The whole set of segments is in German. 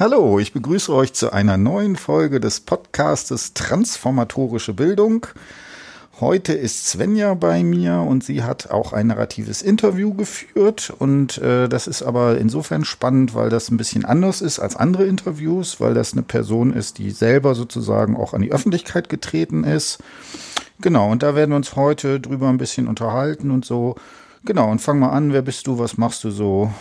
Hallo, ich begrüße euch zu einer neuen Folge des Podcastes Transformatorische Bildung. Heute ist Svenja bei mir und sie hat auch ein narratives Interview geführt und äh, das ist aber insofern spannend, weil das ein bisschen anders ist als andere Interviews, weil das eine Person ist, die selber sozusagen auch an die Öffentlichkeit getreten ist. Genau, und da werden wir uns heute drüber ein bisschen unterhalten und so. Genau, und fang mal an, wer bist du, was machst du so?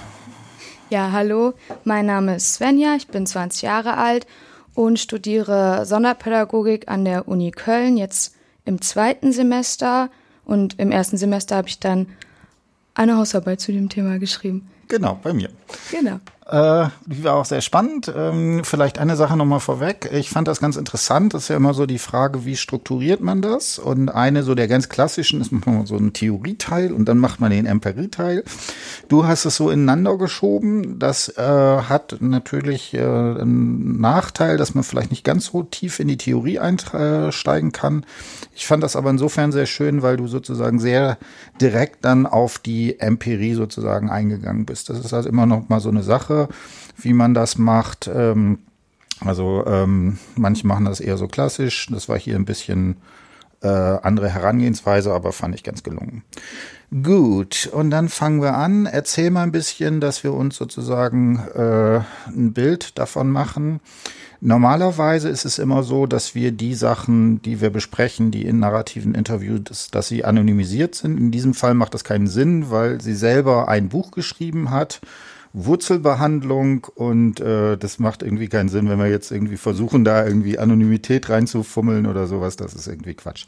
Ja, hallo, mein Name ist Svenja, ich bin 20 Jahre alt und studiere Sonderpädagogik an der Uni Köln, jetzt im zweiten Semester und im ersten Semester habe ich dann eine Hausarbeit zu dem Thema geschrieben. Genau, bei mir. Genau. Äh, die war auch sehr spannend. Ähm, vielleicht eine Sache nochmal vorweg. Ich fand das ganz interessant. Das ist ja immer so die Frage, wie strukturiert man das? Und eine so der ganz klassischen ist man so ein Theorieteil und dann macht man den Emperieteil. Du hast es so ineinander geschoben. Das äh, hat natürlich äh, einen Nachteil, dass man vielleicht nicht ganz so tief in die Theorie einsteigen kann. Ich fand das aber insofern sehr schön, weil du sozusagen sehr direkt dann auf die Empirie sozusagen eingegangen bist. Das ist also immer noch mal so eine Sache wie man das macht. Ähm, also ähm, manche machen das eher so klassisch. Das war hier ein bisschen äh, andere Herangehensweise, aber fand ich ganz gelungen. Gut, und dann fangen wir an. Erzähl mal ein bisschen, dass wir uns sozusagen äh, ein Bild davon machen. Normalerweise ist es immer so, dass wir die Sachen, die wir besprechen, die in narrativen Interviews, dass, dass sie anonymisiert sind. In diesem Fall macht das keinen Sinn, weil sie selber ein Buch geschrieben hat Wurzelbehandlung und äh, das macht irgendwie keinen Sinn, wenn wir jetzt irgendwie versuchen, da irgendwie Anonymität reinzufummeln oder sowas. Das ist irgendwie Quatsch.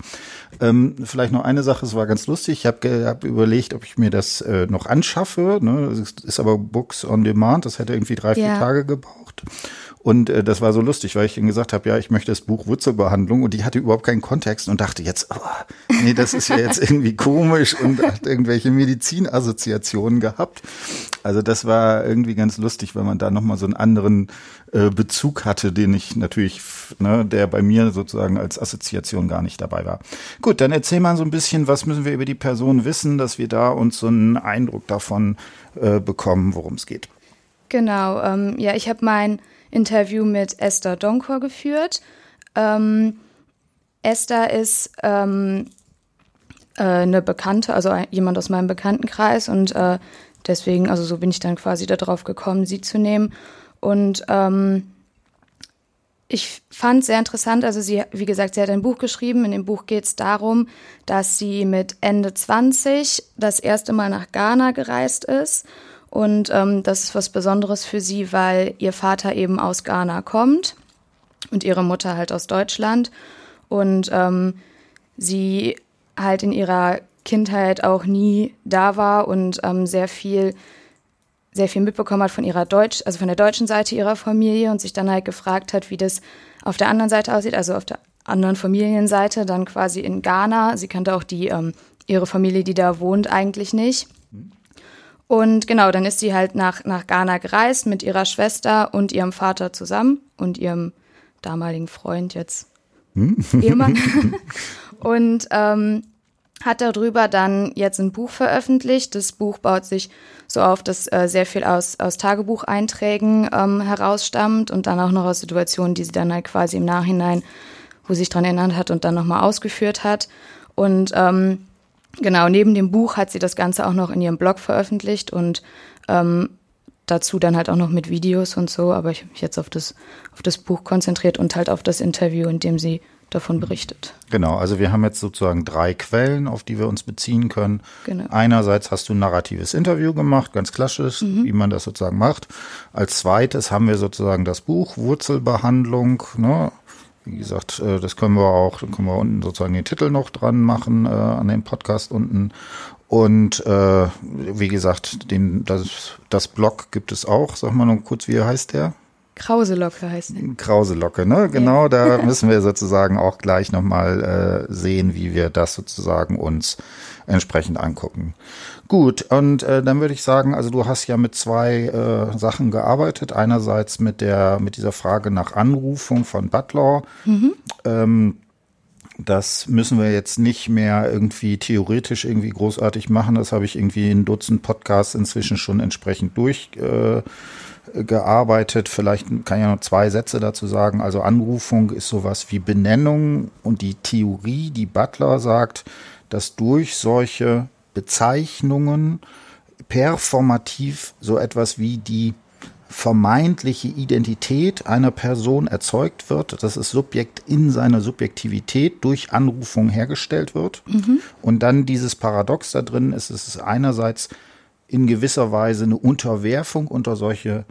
Ähm, vielleicht noch eine Sache, es war ganz lustig. Ich habe hab überlegt, ob ich mir das äh, noch anschaffe. Ne? Das ist aber Books on Demand. Das hätte irgendwie drei, vier ja. Tage gebraucht. Und äh, das war so lustig, weil ich ihnen gesagt habe, ja, ich möchte das Buch Wurzelbehandlung und die hatte überhaupt keinen Kontext und dachte jetzt, oh, nee, das ist ja jetzt irgendwie komisch und hat irgendwelche Medizinassoziationen gehabt. Also das war irgendwie ganz lustig, weil man da nochmal so einen anderen äh, Bezug hatte, den ich natürlich, ne, der bei mir sozusagen als Assoziation gar nicht dabei war. Gut, dann erzähl mal so ein bisschen, was müssen wir über die Person wissen, dass wir da uns so einen Eindruck davon äh, bekommen, worum es geht. Genau, ähm, ja, ich habe mein Interview mit Esther Donkor geführt. Ähm, Esther ist ähm, äh, eine Bekannte, also jemand aus meinem Bekanntenkreis und äh, deswegen, also so bin ich dann quasi darauf gekommen, sie zu nehmen. Und ähm, ich fand sehr interessant, also sie, wie gesagt, sie hat ein Buch geschrieben. In dem Buch geht es darum, dass sie mit Ende 20 das erste Mal nach Ghana gereist ist und ähm, das ist was Besonderes für sie, weil ihr Vater eben aus Ghana kommt und ihre Mutter halt aus Deutschland. Und ähm, sie halt in ihrer Kindheit auch nie da war und ähm, sehr viel sehr viel mitbekommen hat von ihrer Deutsch, also von der deutschen Seite ihrer Familie und sich dann halt gefragt hat, wie das auf der anderen Seite aussieht, also auf der anderen Familienseite, dann quasi in Ghana. Sie kannte auch die ähm, ihre Familie, die da wohnt, eigentlich nicht. Und genau, dann ist sie halt nach, nach Ghana gereist mit ihrer Schwester und ihrem Vater zusammen und ihrem damaligen Freund, jetzt hm? Ehemann. und ähm, hat darüber dann jetzt ein Buch veröffentlicht. Das Buch baut sich so auf, dass äh, sehr viel aus, aus Tagebucheinträgen ähm, herausstammt und dann auch noch aus Situationen, die sie dann halt quasi im Nachhinein, wo sie sich dran erinnert hat und dann nochmal ausgeführt hat. Und ähm, Genau, neben dem Buch hat sie das Ganze auch noch in ihrem Blog veröffentlicht und ähm, dazu dann halt auch noch mit Videos und so, aber ich habe mich jetzt auf das, auf das Buch konzentriert und halt auf das Interview, in dem sie davon berichtet. Genau, also wir haben jetzt sozusagen drei Quellen, auf die wir uns beziehen können. Genau. Einerseits hast du ein narratives Interview gemacht, ganz klassisch, mhm. wie man das sozusagen macht. Als zweites haben wir sozusagen das Buch Wurzelbehandlung, ne, wie gesagt, äh, das können wir auch, dann können wir unten sozusagen den Titel noch dran machen, äh, an dem Podcast unten. Und äh, wie gesagt, den, das, das Blog gibt es auch. Sag mal noch kurz, wie heißt der? Krauselocke heißt der. Krauselocke, ne? Genau, ja. da müssen wir sozusagen auch gleich nochmal äh, sehen, wie wir das sozusagen uns entsprechend angucken. Gut, und äh, dann würde ich sagen, also du hast ja mit zwei äh, Sachen gearbeitet. Einerseits mit der, mit dieser Frage nach Anrufung von Butler. Mhm. Ähm, das müssen wir jetzt nicht mehr irgendwie theoretisch irgendwie großartig machen. Das habe ich irgendwie in Dutzend Podcasts inzwischen schon entsprechend durch. Äh. Vielleicht kann ich ja noch zwei Sätze dazu sagen. Also Anrufung ist sowas wie Benennung und die Theorie, die Butler sagt, dass durch solche Bezeichnungen performativ so etwas wie die vermeintliche Identität einer Person erzeugt wird, dass das Subjekt in seiner Subjektivität durch Anrufung hergestellt wird. Mhm. Und dann dieses Paradox da drin ist, es ist einerseits in gewisser Weise eine Unterwerfung unter solche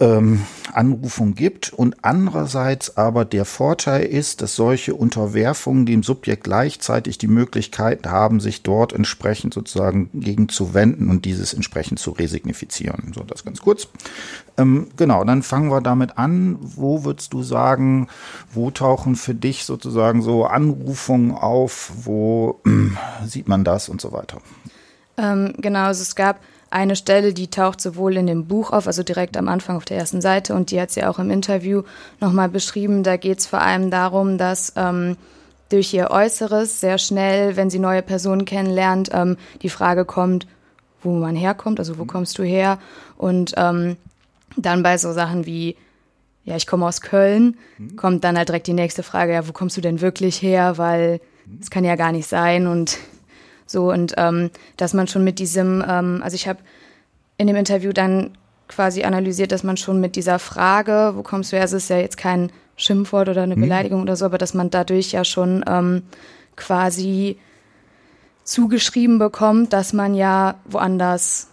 ähm, Anrufung gibt und andererseits aber der Vorteil ist, dass solche Unterwerfungen dem Subjekt gleichzeitig die Möglichkeit haben, sich dort entsprechend sozusagen gegen zu wenden und dieses entsprechend zu resignifizieren. So, das ganz kurz. Ähm, genau, dann fangen wir damit an. Wo würdest du sagen, wo tauchen für dich sozusagen so Anrufungen auf? Wo äh, sieht man das und so weiter? Ähm, genau, also es gab eine Stelle, die taucht sowohl in dem Buch auf, also direkt am Anfang auf der ersten Seite, und die hat sie auch im Interview nochmal beschrieben. Da geht es vor allem darum, dass ähm, durch ihr Äußeres sehr schnell, wenn sie neue Personen kennenlernt, ähm, die Frage kommt, wo man herkommt, also wo mhm. kommst du her? Und ähm, dann bei so Sachen wie, ja, ich komme aus Köln, mhm. kommt dann halt direkt die nächste Frage, ja, wo kommst du denn wirklich her? Weil mhm. es kann ja gar nicht sein und so und ähm, dass man schon mit diesem, ähm, also ich habe in dem Interview dann quasi analysiert, dass man schon mit dieser Frage, wo kommst du her, es ist ja jetzt kein Schimpfwort oder eine mhm. Beleidigung oder so, aber dass man dadurch ja schon ähm, quasi zugeschrieben bekommt, dass man ja woanders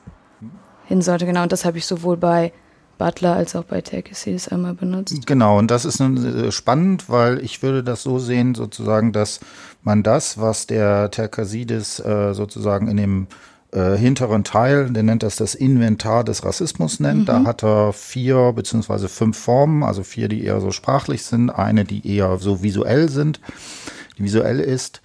hin sollte. Genau, und das habe ich sowohl bei Butler als auch bei Terkesis einmal benutzt. Genau, und das ist äh, spannend, weil ich würde das so sehen, sozusagen, dass man das, was der Terkasidis äh, sozusagen in dem äh, hinteren Teil, der nennt das das Inventar des Rassismus nennt. Mhm. Da hat er vier beziehungsweise fünf Formen, also vier, die eher so sprachlich sind, eine, die eher so visuell sind, die visuell ist,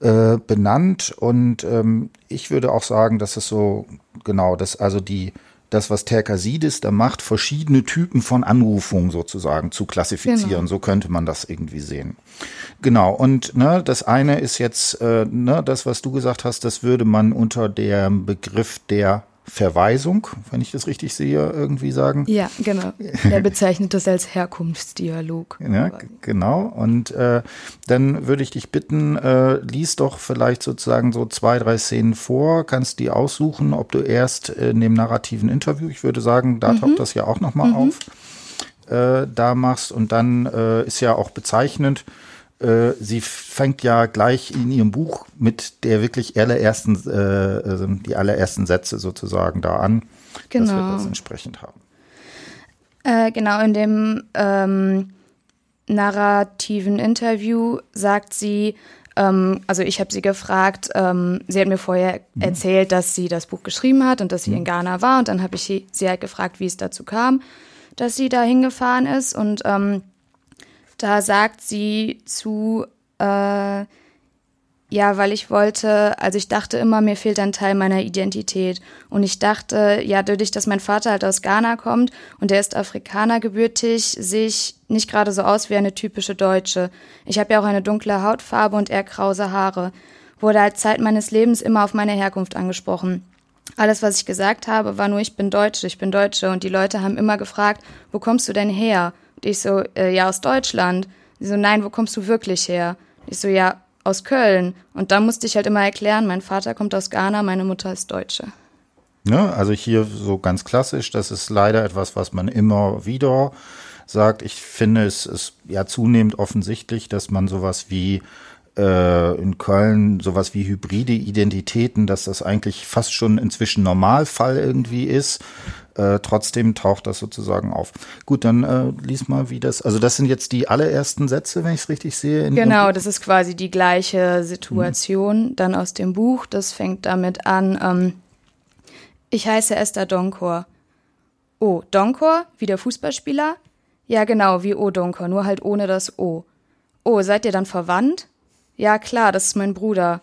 äh, benannt. Und ähm, ich würde auch sagen, dass es so, genau, dass also die das, was Terkasidis da macht, verschiedene Typen von Anrufungen sozusagen zu klassifizieren. Genau. So könnte man das irgendwie sehen. Genau, und ne, das eine ist jetzt, äh, ne, das, was du gesagt hast, das würde man unter dem Begriff der Verweisung, wenn ich das richtig sehe, irgendwie sagen. Ja, genau. Er bezeichnet das als Herkunftsdialog. Ja, genau. Und äh, dann würde ich dich bitten, äh, lies doch vielleicht sozusagen so zwei, drei Szenen vor, kannst die aussuchen, ob du erst in dem narrativen Interview, ich würde sagen, da mhm. taucht das ja auch nochmal mhm. auf, äh, da machst. Und dann äh, ist ja auch bezeichnend, äh, sie fängt ja gleich in ihrem Buch mit der wirklich allerersten, äh, äh, die allerersten Sätze sozusagen da an, genau. dass wir das entsprechend haben. Äh, genau, in dem ähm, narrativen Interview sagt sie, ähm, also ich habe sie gefragt, ähm, sie hat mir vorher mhm. erzählt, dass sie das Buch geschrieben hat und dass sie mhm. in Ghana war und dann habe ich sie, sie halt gefragt, wie es dazu kam, dass sie da hingefahren ist und ähm, da sagt sie zu, äh, ja, weil ich wollte, also ich dachte immer, mir fehlt ein Teil meiner Identität. Und ich dachte, ja, dadurch, dass mein Vater halt aus Ghana kommt und er ist Afrikaner gebürtig, sehe ich nicht gerade so aus wie eine typische Deutsche. Ich habe ja auch eine dunkle Hautfarbe und eher krause Haare. Wurde halt Zeit meines Lebens immer auf meine Herkunft angesprochen. Alles, was ich gesagt habe, war nur, ich bin Deutsche, ich bin Deutsche. Und die Leute haben immer gefragt, wo kommst du denn her? Ich so, äh, ja, aus Deutschland. Die so, nein, wo kommst du wirklich her? Ich so, ja, aus Köln. Und da musste ich halt immer erklären, mein Vater kommt aus Ghana, meine Mutter ist Deutsche. Ja, also hier so ganz klassisch, das ist leider etwas, was man immer wieder sagt. Ich finde, es ist ja zunehmend offensichtlich, dass man sowas wie äh, in Köln sowas wie hybride Identitäten, dass das eigentlich fast schon inzwischen Normalfall irgendwie ist. Äh, trotzdem taucht das sozusagen auf. Gut, dann äh, lies mal, wie das. Also das sind jetzt die allerersten Sätze, wenn ich es richtig sehe. genau, das ist quasi die gleiche Situation mhm. dann aus dem Buch. Das fängt damit an. Ähm, ich heiße Esther Donkor. Oh, Donkor, wie der Fußballspieler? Ja, genau, wie O Donkor, nur halt ohne das O. Oh, seid ihr dann verwandt? Ja, klar, das ist mein Bruder.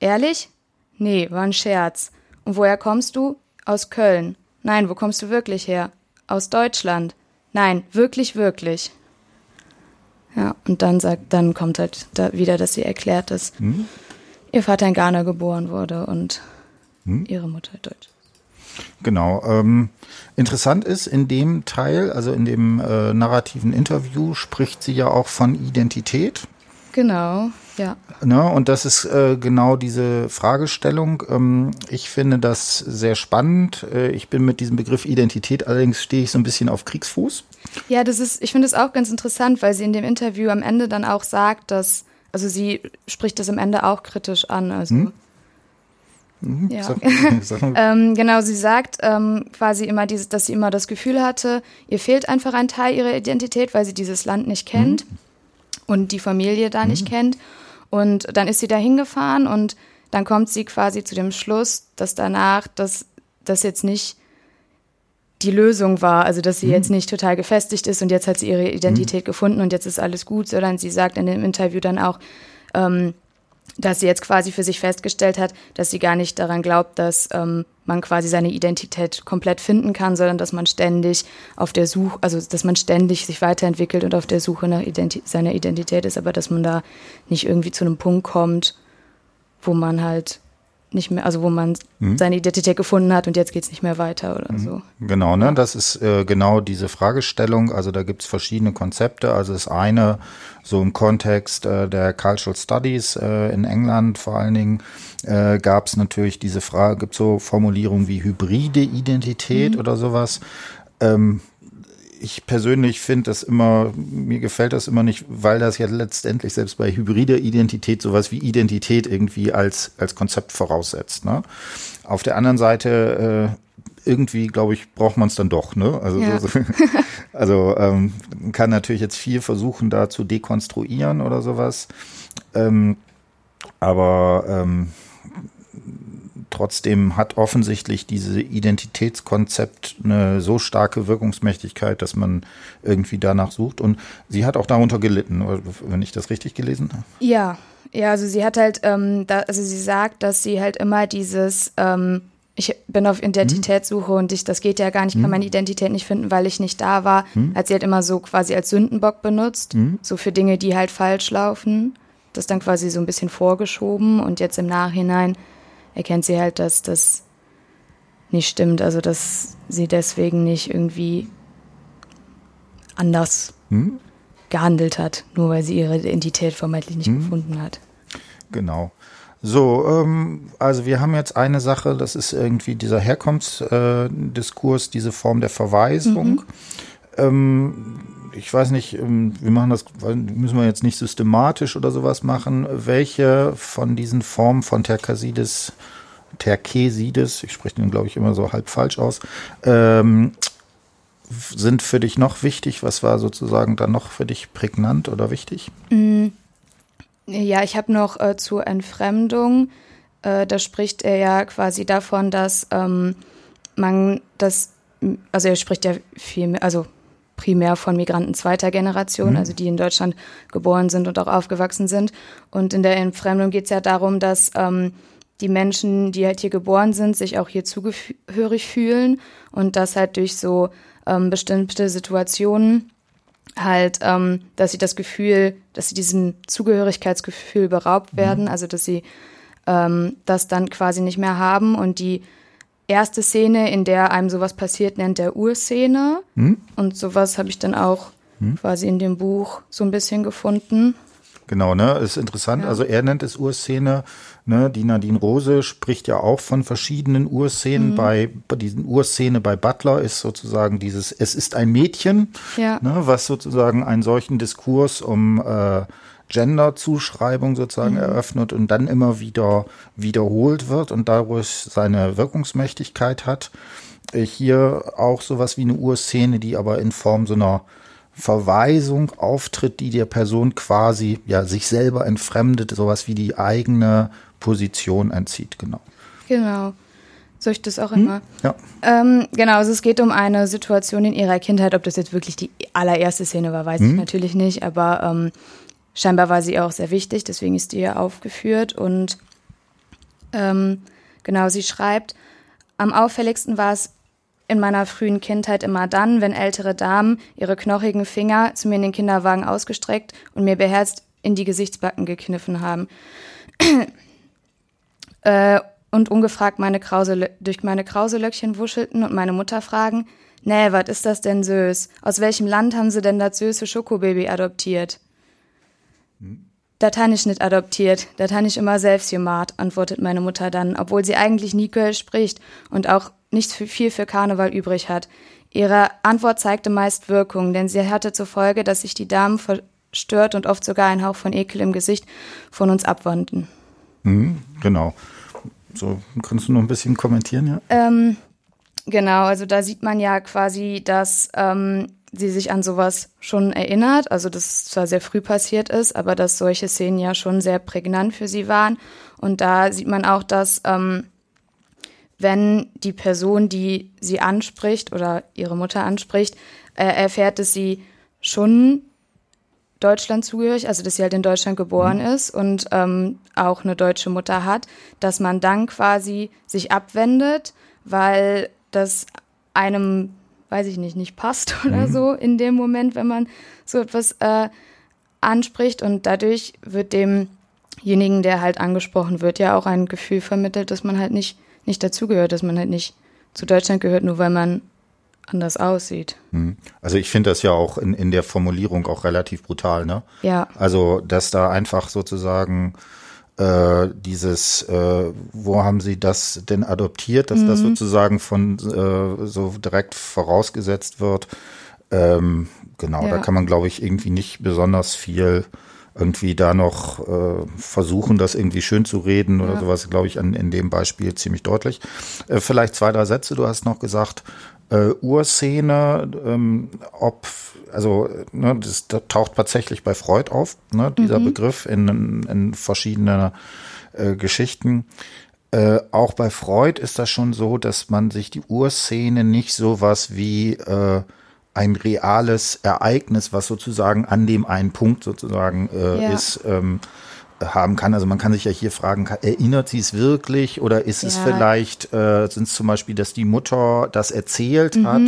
Ehrlich? Nee, war ein Scherz. Und woher kommst du? Aus Köln. Nein, wo kommst du wirklich her? Aus Deutschland. Nein, wirklich, wirklich. Ja, und dann sagt, dann kommt halt da wieder, dass sie erklärt, dass hm? ihr Vater in Ghana geboren wurde und hm? ihre Mutter deutsch. Genau. Ähm, interessant ist, in dem Teil, also in dem äh, narrativen Interview, spricht sie ja auch von Identität. Genau, ja. Ne, und das ist äh, genau diese Fragestellung. Ähm, ich finde das sehr spannend. Äh, ich bin mit diesem Begriff Identität, allerdings stehe ich so ein bisschen auf Kriegsfuß. Ja, das ist, ich finde es auch ganz interessant, weil sie in dem Interview am Ende dann auch sagt, dass, also sie spricht das am Ende auch kritisch an. Also hm? Mhm, ja. ähm, genau, sie sagt ähm, quasi immer, dieses, dass sie immer das Gefühl hatte, ihr fehlt einfach ein Teil ihrer Identität, weil sie dieses Land nicht kennt mhm. und die Familie da mhm. nicht kennt. Und dann ist sie da hingefahren und dann kommt sie quasi zu dem Schluss, dass danach dass das jetzt nicht die Lösung war, also dass sie mhm. jetzt nicht total gefestigt ist und jetzt hat sie ihre Identität mhm. gefunden und jetzt ist alles gut, sondern sie sagt in dem Interview dann auch, ähm, dass sie jetzt quasi für sich festgestellt hat, dass sie gar nicht daran glaubt, dass ähm, man quasi seine Identität komplett finden kann, sondern dass man ständig auf der Suche, also dass man ständig sich weiterentwickelt und auf der Suche nach Identi seiner Identität ist, aber dass man da nicht irgendwie zu einem Punkt kommt, wo man halt nicht mehr, also wo man mhm. seine Identität gefunden hat und jetzt geht es nicht mehr weiter oder mhm. so. Genau, ne? Das ist äh, genau diese Fragestellung. Also da gibt es verschiedene Konzepte. Also das eine, so im Kontext äh, der Cultural Studies äh, in England vor allen Dingen, äh, gab es natürlich diese Frage, gibt so Formulierungen wie hybride Identität mhm. oder sowas. Ähm, ich persönlich finde das immer, mir gefällt das immer nicht, weil das ja letztendlich selbst bei hybrider Identität sowas wie Identität irgendwie als, als Konzept voraussetzt. Ne? Auf der anderen Seite, äh, irgendwie, glaube ich, braucht man es dann doch. Ne? Also, ja. so, also ähm, kann natürlich jetzt viel versuchen, da zu dekonstruieren oder sowas. Ähm, aber ähm, Trotzdem hat offensichtlich dieses Identitätskonzept eine so starke Wirkungsmächtigkeit, dass man irgendwie danach sucht. Und sie hat auch darunter gelitten, wenn ich das richtig gelesen habe. Ja, ja, also sie hat halt, ähm, da, also sie sagt, dass sie halt immer dieses, ähm, ich bin auf Identitätssuche hm. und ich, das geht ja gar nicht, ich kann hm. meine Identität nicht finden, weil ich nicht da war. Hm. Hat sie halt immer so quasi als Sündenbock benutzt, hm. so für Dinge, die halt falsch laufen. Das dann quasi so ein bisschen vorgeschoben und jetzt im Nachhinein erkennt sie halt, dass das nicht stimmt. Also, dass sie deswegen nicht irgendwie anders hm? gehandelt hat, nur weil sie ihre Identität vermeintlich nicht hm? gefunden hat. Genau. So, ähm, also wir haben jetzt eine Sache, das ist irgendwie dieser Herkunftsdiskurs, äh, diese Form der Verweisung. Mhm. Ähm, ich weiß nicht, ähm, wir machen das, müssen wir jetzt nicht systematisch oder sowas machen. Welche von diesen Formen von Terkasides, Terkesides, ich spreche den, glaube ich, immer so halb falsch aus, ähm, sind für dich noch wichtig? Was war sozusagen dann noch für dich prägnant oder wichtig? Mm, ja, ich habe noch äh, zur Entfremdung, äh, da spricht er ja quasi davon, dass ähm, man das, also er spricht ja viel mehr, also primär von Migranten zweiter Generation, mhm. also die in Deutschland geboren sind und auch aufgewachsen sind. Und in der Entfremdung geht es ja darum, dass ähm, die Menschen, die halt hier geboren sind, sich auch hier zugehörig fühlen und das halt durch so ähm, bestimmte Situationen halt, ähm, dass sie das Gefühl, dass sie diesem Zugehörigkeitsgefühl beraubt mhm. werden, mhm. also dass sie ähm, das dann quasi nicht mehr haben und die erste Szene, in der einem sowas passiert, nennt er Urszene. Hm? Und sowas habe ich dann auch hm? quasi in dem Buch so ein bisschen gefunden. Genau, ne, ist interessant. Ja. Also er nennt es Urszene. Ne, die Nadine Rose spricht ja auch von verschiedenen Urszenen. Mhm. Bei, bei diesen Urszene bei Butler ist sozusagen dieses, es ist ein Mädchen, ja. ne, was sozusagen einen solchen Diskurs um äh, Gender-Zuschreibung sozusagen mhm. eröffnet und dann immer wieder wiederholt wird und dadurch seine Wirkungsmächtigkeit hat. Äh, hier auch sowas wie eine Urszene, die aber in Form so einer Verweisung auftritt, die der Person quasi ja sich selber entfremdet, sowas wie die eigene Position entzieht, genau. Genau. Soll ich das auch hm? immer? Ja. Ähm, genau, also es geht um eine Situation in ihrer Kindheit. Ob das jetzt wirklich die allererste Szene war, weiß hm? ich natürlich nicht, aber ähm, scheinbar war sie auch sehr wichtig, deswegen ist die ja aufgeführt. Und ähm, genau, sie schreibt, am auffälligsten war es in meiner frühen Kindheit immer dann, wenn ältere Damen ihre knochigen Finger zu mir in den Kinderwagen ausgestreckt und mir beherzt in die Gesichtsbacken gekniffen haben. äh, und ungefragt meine Krause, durch meine Krauselöckchen wuschelten und meine Mutter fragen, nee, was ist das denn süß? Aus welchem Land haben sie denn das süße Schokobaby adoptiert? Hm. Ich nicht adoptiert, ich immer selbst gemacht, antwortet meine Mutter dann, obwohl sie eigentlich nie Kölsch spricht und auch nicht viel für Karneval übrig hat. Ihre Antwort zeigte meist Wirkung, denn sie hatte zur Folge, dass sich die Damen verstört und oft sogar ein Hauch von Ekel im Gesicht von uns abwandten. Mhm, genau. So, kannst du noch ein bisschen kommentieren, ja? Ähm, genau, also da sieht man ja quasi, dass ähm, sie sich an sowas schon erinnert, also dass es zwar sehr früh passiert ist, aber dass solche Szenen ja schon sehr prägnant für sie waren. Und da sieht man auch, dass ähm, wenn die Person, die sie anspricht oder ihre Mutter anspricht, äh, erfährt, dass sie schon Deutschland zugehörig, also dass sie halt in Deutschland geboren mhm. ist und ähm, auch eine deutsche Mutter hat, dass man dann quasi sich abwendet, weil das einem, weiß ich nicht, nicht passt oder mhm. so in dem Moment, wenn man so etwas äh, anspricht und dadurch wird demjenigen, der halt angesprochen wird, ja auch ein Gefühl vermittelt, dass man halt nicht nicht dazugehört, dass man halt nicht zu Deutschland gehört, nur weil man anders aussieht. Hm. Also ich finde das ja auch in, in der Formulierung auch relativ brutal, ne? Ja. Also, dass da einfach sozusagen äh, dieses, äh, wo haben Sie das denn adoptiert, dass mhm. das sozusagen von äh, so direkt vorausgesetzt wird. Ähm, genau, ja. da kann man, glaube ich, irgendwie nicht besonders viel irgendwie da noch äh, versuchen, das irgendwie schön zu reden oder ja. sowas, glaube ich, an, in dem Beispiel ziemlich deutlich. Äh, vielleicht zwei, drei Sätze. Du hast noch gesagt, äh, Urszene, ähm, ob, also ne, das, das taucht tatsächlich bei Freud auf, ne, dieser mhm. Begriff in, in, in verschiedenen äh, Geschichten. Äh, auch bei Freud ist das schon so, dass man sich die Urszene nicht sowas wie äh, ein reales Ereignis, was sozusagen an dem einen Punkt sozusagen äh, ja. ist, ähm, haben kann. Also man kann sich ja hier fragen, erinnert sie es wirklich oder ist ja. es vielleicht, äh, sind es zum Beispiel, dass die Mutter das erzählt mhm. hat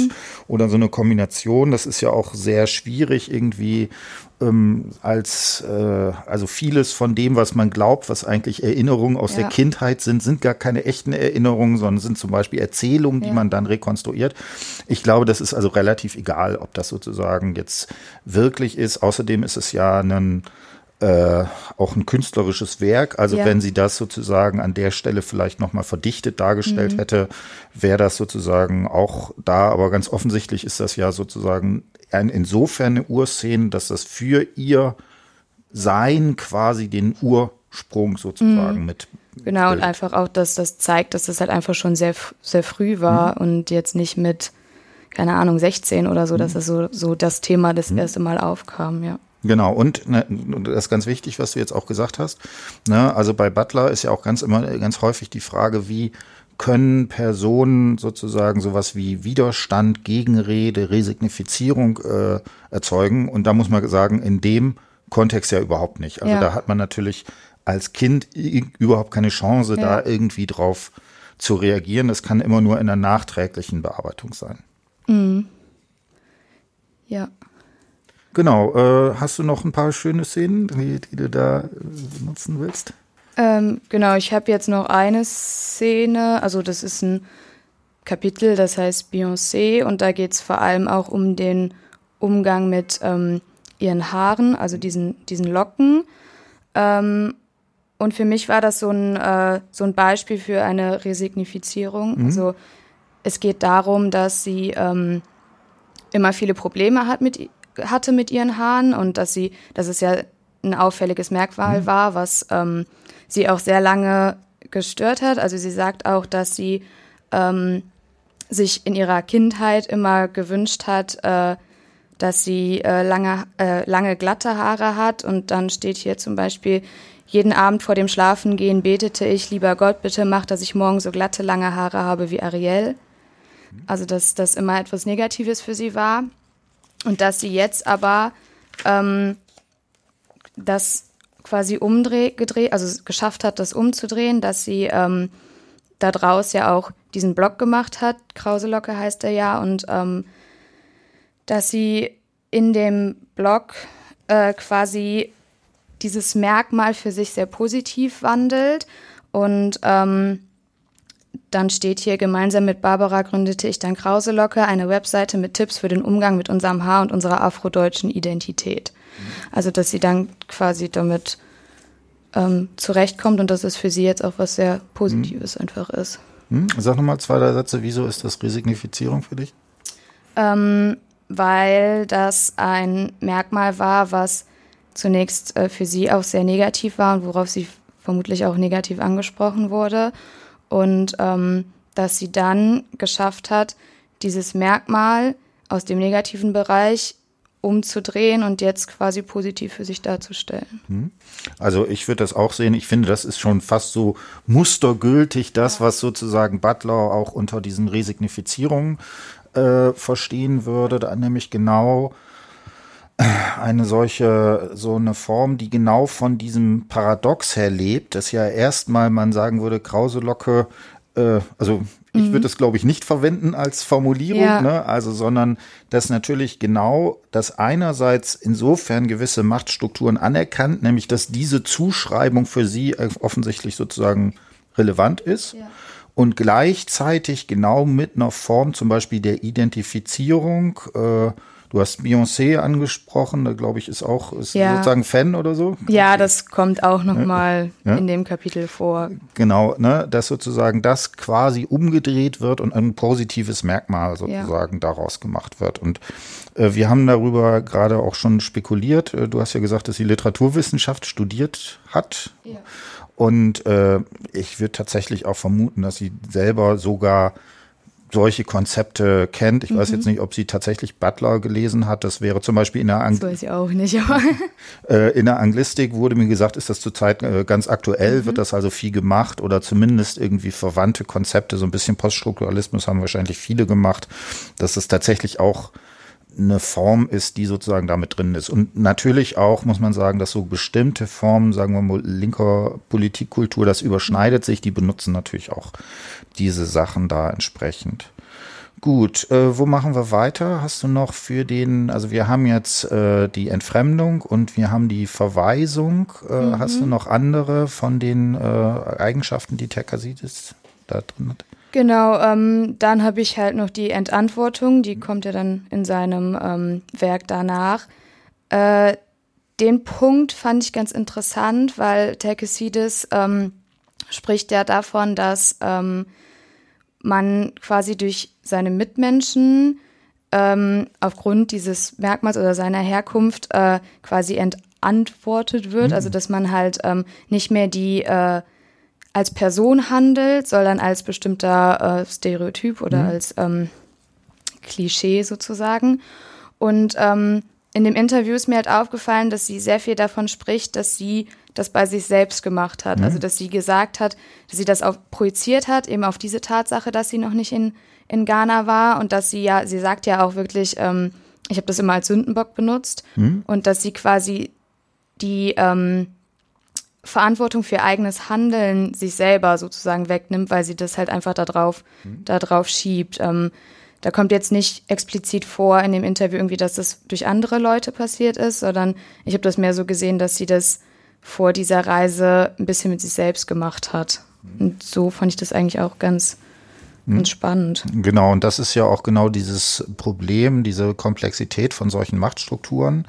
oder so eine Kombination. Das ist ja auch sehr schwierig irgendwie ähm, als, äh, also vieles von dem, was man glaubt, was eigentlich Erinnerungen aus ja. der Kindheit sind, sind gar keine echten Erinnerungen, sondern sind zum Beispiel Erzählungen, die ja. man dann rekonstruiert. Ich glaube, das ist also relativ egal, ob das sozusagen jetzt wirklich ist. Außerdem ist es ja ein äh, auch ein künstlerisches Werk. Also ja. wenn sie das sozusagen an der Stelle vielleicht nochmal verdichtet dargestellt mhm. hätte, wäre das sozusagen auch da. Aber ganz offensichtlich ist das ja sozusagen ein, insofern eine Urszene, dass das für ihr Sein quasi den Ursprung sozusagen mhm. mit. Genau, und einfach auch, dass das zeigt, dass das halt einfach schon sehr, sehr früh war mhm. und jetzt nicht mit, keine Ahnung, 16 oder so, dass mhm. das so, so das Thema das mhm. erste Mal aufkam, ja. Genau, und ne, das ist ganz wichtig, was du jetzt auch gesagt hast. Ne, also bei Butler ist ja auch ganz immer ganz häufig die Frage, wie können Personen sozusagen sowas wie Widerstand, Gegenrede, Resignifizierung äh, erzeugen. Und da muss man sagen, in dem Kontext ja überhaupt nicht. Also ja. da hat man natürlich als Kind überhaupt keine Chance, ja. da irgendwie drauf zu reagieren. Das kann immer nur in der nachträglichen Bearbeitung sein. Mhm. Ja. Genau. Äh, hast du noch ein paar schöne Szenen, die, die du da benutzen willst? Ähm, genau, ich habe jetzt noch eine Szene, also das ist ein Kapitel, das heißt Beyoncé und da geht es vor allem auch um den Umgang mit ähm, ihren Haaren, also diesen, diesen Locken. Ähm, und für mich war das so ein, äh, so ein Beispiel für eine Resignifizierung. Mhm. Also es geht darum, dass sie ähm, immer viele Probleme hat mit hatte mit ihren Haaren und dass sie, dass es ja ein auffälliges Merkmal mhm. war, was ähm, sie auch sehr lange gestört hat. Also sie sagt auch, dass sie ähm, sich in ihrer Kindheit immer gewünscht hat, äh, dass sie äh, lange, äh, lange glatte Haare hat. Und dann steht hier zum Beispiel, jeden Abend vor dem Schlafengehen betete ich, lieber Gott, bitte mach, dass ich morgen so glatte, lange Haare habe wie Ariel. Mhm. Also dass das immer etwas Negatives für sie war. Und dass sie jetzt aber ähm, das quasi umgedreht, also geschafft hat, das umzudrehen, dass sie ähm, da draus ja auch diesen Blog gemacht hat, Krauselocke heißt er ja, und ähm, dass sie in dem Blog äh, quasi dieses Merkmal für sich sehr positiv wandelt. Und ähm, dann steht hier, gemeinsam mit Barbara gründete ich dann Krauselocke, eine Webseite mit Tipps für den Umgang mit unserem Haar und unserer afrodeutschen Identität. Also, dass sie dann quasi damit ähm, zurechtkommt und dass es für sie jetzt auch was sehr Positives mhm. einfach ist. Hm? Sag nochmal zwei, drei Sätze, wieso ist das Resignifizierung für dich? Ähm, weil das ein Merkmal war, was zunächst äh, für sie auch sehr negativ war und worauf sie vermutlich auch negativ angesprochen wurde. Und ähm, dass sie dann geschafft hat, dieses Merkmal aus dem negativen Bereich umzudrehen und jetzt quasi positiv für sich darzustellen. Hm. Also ich würde das auch sehen. Ich finde, das ist schon fast so mustergültig, das, was sozusagen Butler auch unter diesen Resignifizierungen äh, verstehen würde, da nämlich genau eine solche, so eine Form, die genau von diesem Paradox her lebt, dass ja erstmal man sagen würde, Krauselocke, äh, also ich mhm. würde es, glaube ich, nicht verwenden als Formulierung, ja. ne? also, sondern dass natürlich genau das einerseits insofern gewisse Machtstrukturen anerkannt, nämlich dass diese Zuschreibung für sie offensichtlich sozusagen relevant ist. Ja. Und gleichzeitig genau mit einer Form zum Beispiel der Identifizierung äh, Du hast Beyoncé angesprochen, da glaube ich ist auch ist ja. sozusagen Fan oder so. Ja, das kommt auch noch mal ja. in dem Kapitel vor. Genau, ne, dass sozusagen das quasi umgedreht wird und ein positives Merkmal sozusagen ja. daraus gemacht wird. Und äh, wir haben darüber gerade auch schon spekuliert. Äh, du hast ja gesagt, dass sie Literaturwissenschaft studiert hat. Ja. Und äh, ich würde tatsächlich auch vermuten, dass sie selber sogar solche Konzepte kennt. Ich mhm. weiß jetzt nicht, ob sie tatsächlich Butler gelesen hat. Das wäre zum Beispiel in der Ang das weiß ich auch nicht, äh, in der Anglistik wurde mir gesagt, ist das zurzeit äh, ganz aktuell, mhm. wird das also viel gemacht oder zumindest irgendwie verwandte Konzepte, so ein bisschen Poststrukturalismus haben wahrscheinlich viele gemacht, dass es tatsächlich auch eine Form ist, die sozusagen damit drin ist. Und natürlich auch, muss man sagen, dass so bestimmte Formen, sagen wir mal, linker Politikkultur, das überschneidet sich, die benutzen natürlich auch diese Sachen da entsprechend. Gut, äh, wo machen wir weiter? Hast du noch für den, also wir haben jetzt äh, die Entfremdung und wir haben die Verweisung. Äh, mhm. Hast du noch andere von den äh, Eigenschaften, die Terkasidis da drin hat? Genau, ähm, dann habe ich halt noch die Entantwortung, die kommt ja dann in seinem ähm, Werk danach. Äh, den Punkt fand ich ganz interessant, weil Terkesides ähm, spricht ja davon, dass ähm, man quasi durch seine Mitmenschen ähm, aufgrund dieses Merkmals oder seiner Herkunft äh, quasi entantwortet wird. Mhm. Also dass man halt ähm, nicht mehr die äh, als Person handelt, sondern als bestimmter äh, Stereotyp oder mhm. als ähm, Klischee sozusagen. Und ähm, in dem Interview ist mir halt aufgefallen, dass sie sehr viel davon spricht, dass sie das bei sich selbst gemacht hat. Mhm. Also dass sie gesagt hat, dass sie das auch projiziert hat, eben auf diese Tatsache, dass sie noch nicht in, in Ghana war und dass sie ja, sie sagt ja auch wirklich, ähm, ich habe das immer als Sündenbock benutzt mhm. und dass sie quasi die ähm, Verantwortung für eigenes Handeln sich selber sozusagen wegnimmt, weil sie das halt einfach da drauf, mhm. da drauf schiebt. Ähm, da kommt jetzt nicht explizit vor in dem Interview irgendwie, dass das durch andere Leute passiert ist, sondern ich habe das mehr so gesehen, dass sie das vor dieser Reise ein bisschen mit sich selbst gemacht hat. Mhm. Und so fand ich das eigentlich auch ganz, mhm. ganz spannend. Genau, und das ist ja auch genau dieses Problem, diese Komplexität von solchen Machtstrukturen,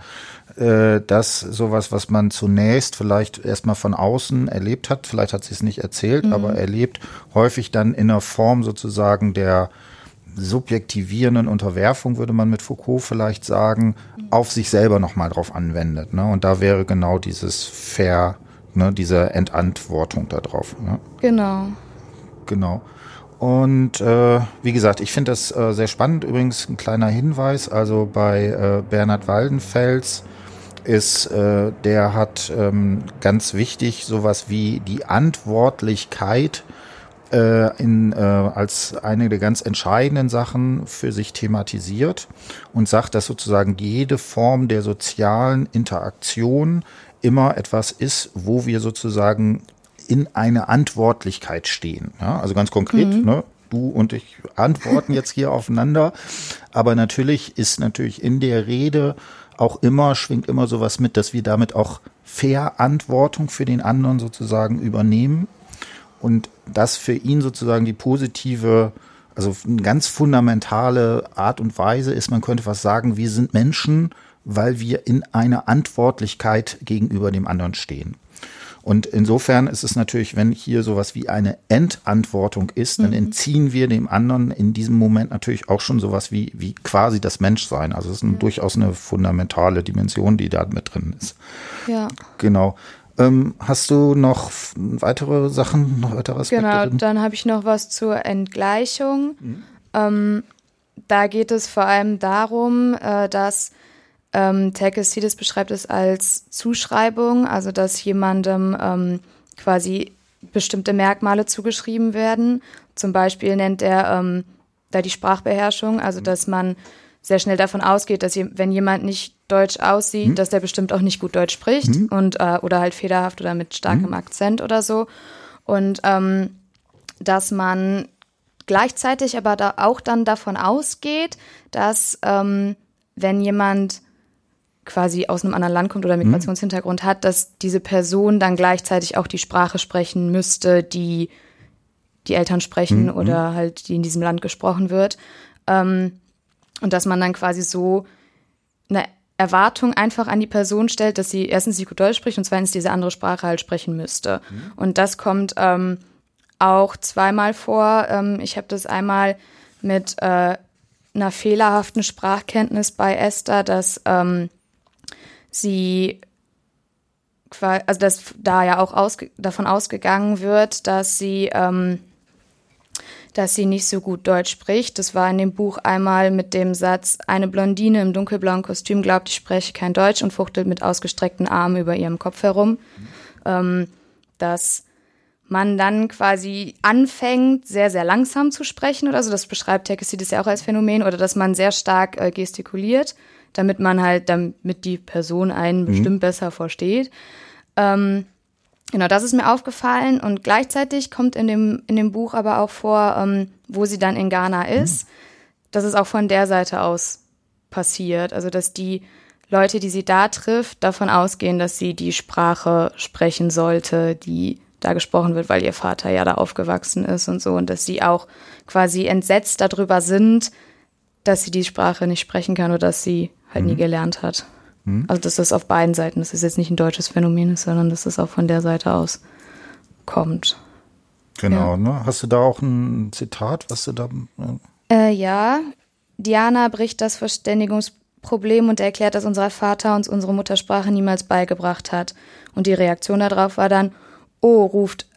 dass sowas, was man zunächst vielleicht erstmal von außen erlebt hat, vielleicht hat sie es nicht erzählt, mhm. aber erlebt, häufig dann in einer Form sozusagen der subjektivierenden Unterwerfung, würde man mit Foucault vielleicht sagen, mhm. auf sich selber nochmal drauf anwendet. Ne? Und da wäre genau dieses Fair, ne, diese Entantwortung darauf. Ne? Genau. Genau. Und äh, wie gesagt, ich finde das äh, sehr spannend. Übrigens ein kleiner Hinweis, also bei äh, Bernhard Waldenfels ist, äh, der hat ähm, ganz wichtig sowas wie die Antwortlichkeit äh, in, äh, als eine der ganz entscheidenden Sachen für sich thematisiert und sagt, dass sozusagen jede Form der sozialen Interaktion immer etwas ist, wo wir sozusagen in eine Antwortlichkeit stehen. Ja, also ganz konkret, mhm. ne, du und ich antworten jetzt hier aufeinander. Aber natürlich ist natürlich in der Rede auch immer, schwingt immer sowas mit, dass wir damit auch Verantwortung für den anderen sozusagen übernehmen. und das für ihn sozusagen die positive, also eine ganz fundamentale Art und Weise ist, man könnte was sagen, wir sind Menschen, weil wir in einer Antwortlichkeit gegenüber dem anderen stehen. Und insofern ist es natürlich, wenn hier sowas wie eine Entantwortung ist, dann mhm. entziehen wir dem anderen in diesem Moment natürlich auch schon sowas wie, wie quasi das Menschsein. Also es ist eine, ja. durchaus eine fundamentale Dimension, die da mit drin ist. Ja. Genau. Ähm, hast du noch weitere Sachen, noch weitere Aspekte? Genau, drin? dann habe ich noch was zur Entgleichung. Mhm. Ähm, da geht es vor allem darum, äh, dass ähm, Telkesides beschreibt es als Zuschreibung, also dass jemandem ähm, quasi bestimmte Merkmale zugeschrieben werden. Zum Beispiel nennt er ähm, da die Sprachbeherrschung, also mhm. dass man sehr schnell davon ausgeht, dass je, wenn jemand nicht deutsch aussieht, mhm. dass der bestimmt auch nicht gut Deutsch spricht mhm. und äh, oder halt federhaft oder mit starkem mhm. Akzent oder so. Und ähm, dass man gleichzeitig aber da auch dann davon ausgeht, dass ähm, wenn jemand quasi aus einem anderen Land kommt oder mhm. Migrationshintergrund hat, dass diese Person dann gleichzeitig auch die Sprache sprechen müsste, die die Eltern sprechen mhm. oder halt die in diesem Land gesprochen wird. Ähm, und dass man dann quasi so eine Erwartung einfach an die Person stellt, dass sie erstens nicht gut Deutsch spricht und zweitens diese andere Sprache halt sprechen müsste. Mhm. Und das kommt ähm, auch zweimal vor. Ähm, ich habe das einmal mit äh, einer fehlerhaften Sprachkenntnis bei Esther, dass ähm, sie also dass da ja auch ausge davon ausgegangen wird, dass sie ähm, dass sie nicht so gut Deutsch spricht. Das war in dem Buch einmal mit dem Satz, eine Blondine im dunkelblauen Kostüm glaubt, ich spreche kein Deutsch und fuchtelt mit ausgestreckten Armen über ihrem Kopf herum. Mhm. Ähm, dass man dann quasi anfängt, sehr, sehr langsam zu sprechen oder so. Das beschreibt Tekesides ja auch als Phänomen. Oder dass man sehr stark äh, gestikuliert damit man halt, damit die Person einen mhm. bestimmt besser versteht. Ähm, genau, das ist mir aufgefallen und gleichzeitig kommt in dem, in dem Buch aber auch vor, ähm, wo sie dann in Ghana mhm. ist, mhm. dass es auch von der Seite aus passiert. Also, dass die Leute, die sie da trifft, davon ausgehen, dass sie die Sprache sprechen sollte, die da gesprochen wird, weil ihr Vater ja da aufgewachsen ist und so und dass sie auch quasi entsetzt darüber sind, dass sie die Sprache nicht sprechen kann oder dass sie halt mhm. nie gelernt hat. Mhm. Also dass das auf beiden Seiten, dass es jetzt nicht ein deutsches Phänomen ist, sondern dass das auch von der Seite aus kommt. Genau, ja. ne? Hast du da auch ein Zitat, was du da. Äh, ja, Diana bricht das Verständigungsproblem und erklärt, dass unser Vater uns unsere Muttersprache niemals beigebracht hat. Und die Reaktion darauf war dann, oh, ruft